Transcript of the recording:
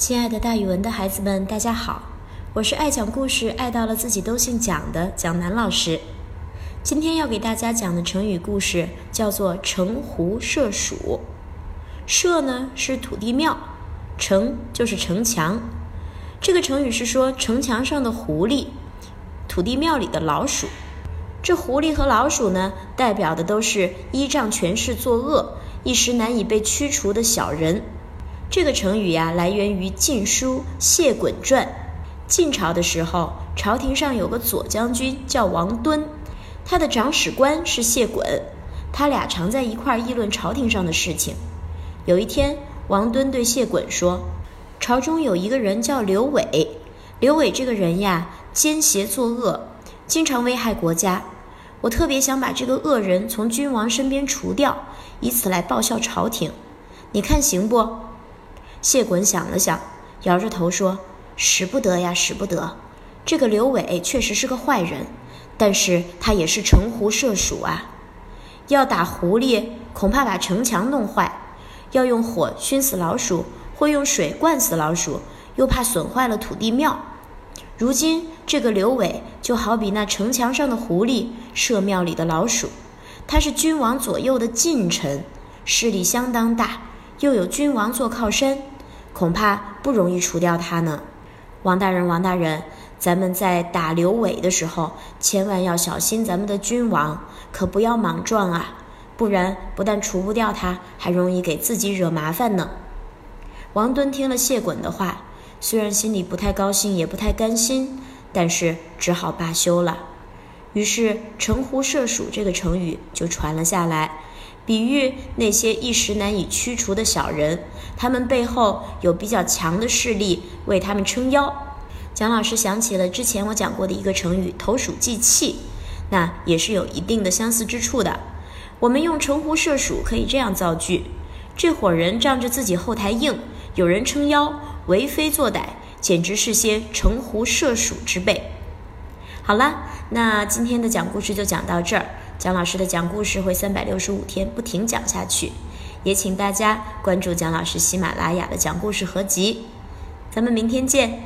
亲爱的，大语文的孩子们，大家好！我是爱讲故事、爱到了自己都姓蒋的蒋楠老师。今天要给大家讲的成语故事叫做“城狐社鼠”。社呢是土地庙，城就是城墙。这个成语是说城墙上的狐狸，土地庙里的老鼠。这狐狸和老鼠呢，代表的都是依仗权势作恶、一时难以被驱除的小人。这个成语呀，来源于《晋书·谢衮传》。晋朝的时候，朝廷上有个左将军叫王敦，他的长史官是谢衮，他俩常在一块儿议论朝廷上的事情。有一天，王敦对谢衮说：“朝中有一个人叫刘伟，刘伟这个人呀，奸邪作恶，经常危害国家。我特别想把这个恶人从君王身边除掉，以此来报效朝廷。你看行不？”谢衮想了想，摇着头说：“使不得呀，使不得。这个刘伟确实是个坏人，但是他也是城狐社鼠啊。要打狐狸，恐怕把城墙弄坏；要用火熏死老鼠，或用水灌死老鼠，又怕损坏了土地庙。如今这个刘伟就好比那城墙上的狐狸，社庙里的老鼠。他是君王左右的近臣，势力相当大，又有君王做靠山。”恐怕不容易除掉他呢，王大人，王大人，咱们在打刘伟的时候，千万要小心咱们的君王，可不要莽撞啊，不然不但除不掉他，还容易给自己惹麻烦呢。王敦听了谢衮的话，虽然心里不太高兴，也不太甘心，但是只好罢休了。于是“城狐社鼠”这个成语就传了下来。比喻那些一时难以驱除的小人，他们背后有比较强的势力为他们撑腰。蒋老师想起了之前我讲过的一个成语“投鼠忌器”，那也是有一定的相似之处的。我们用“城狐社鼠”可以这样造句：这伙人仗着自己后台硬，有人撑腰，为非作歹，简直是些城狐社鼠之辈。好了，那今天的讲故事就讲到这儿。蒋老师的讲故事会三百六十五天不停讲下去，也请大家关注蒋老师喜马拉雅的讲故事合集。咱们明天见。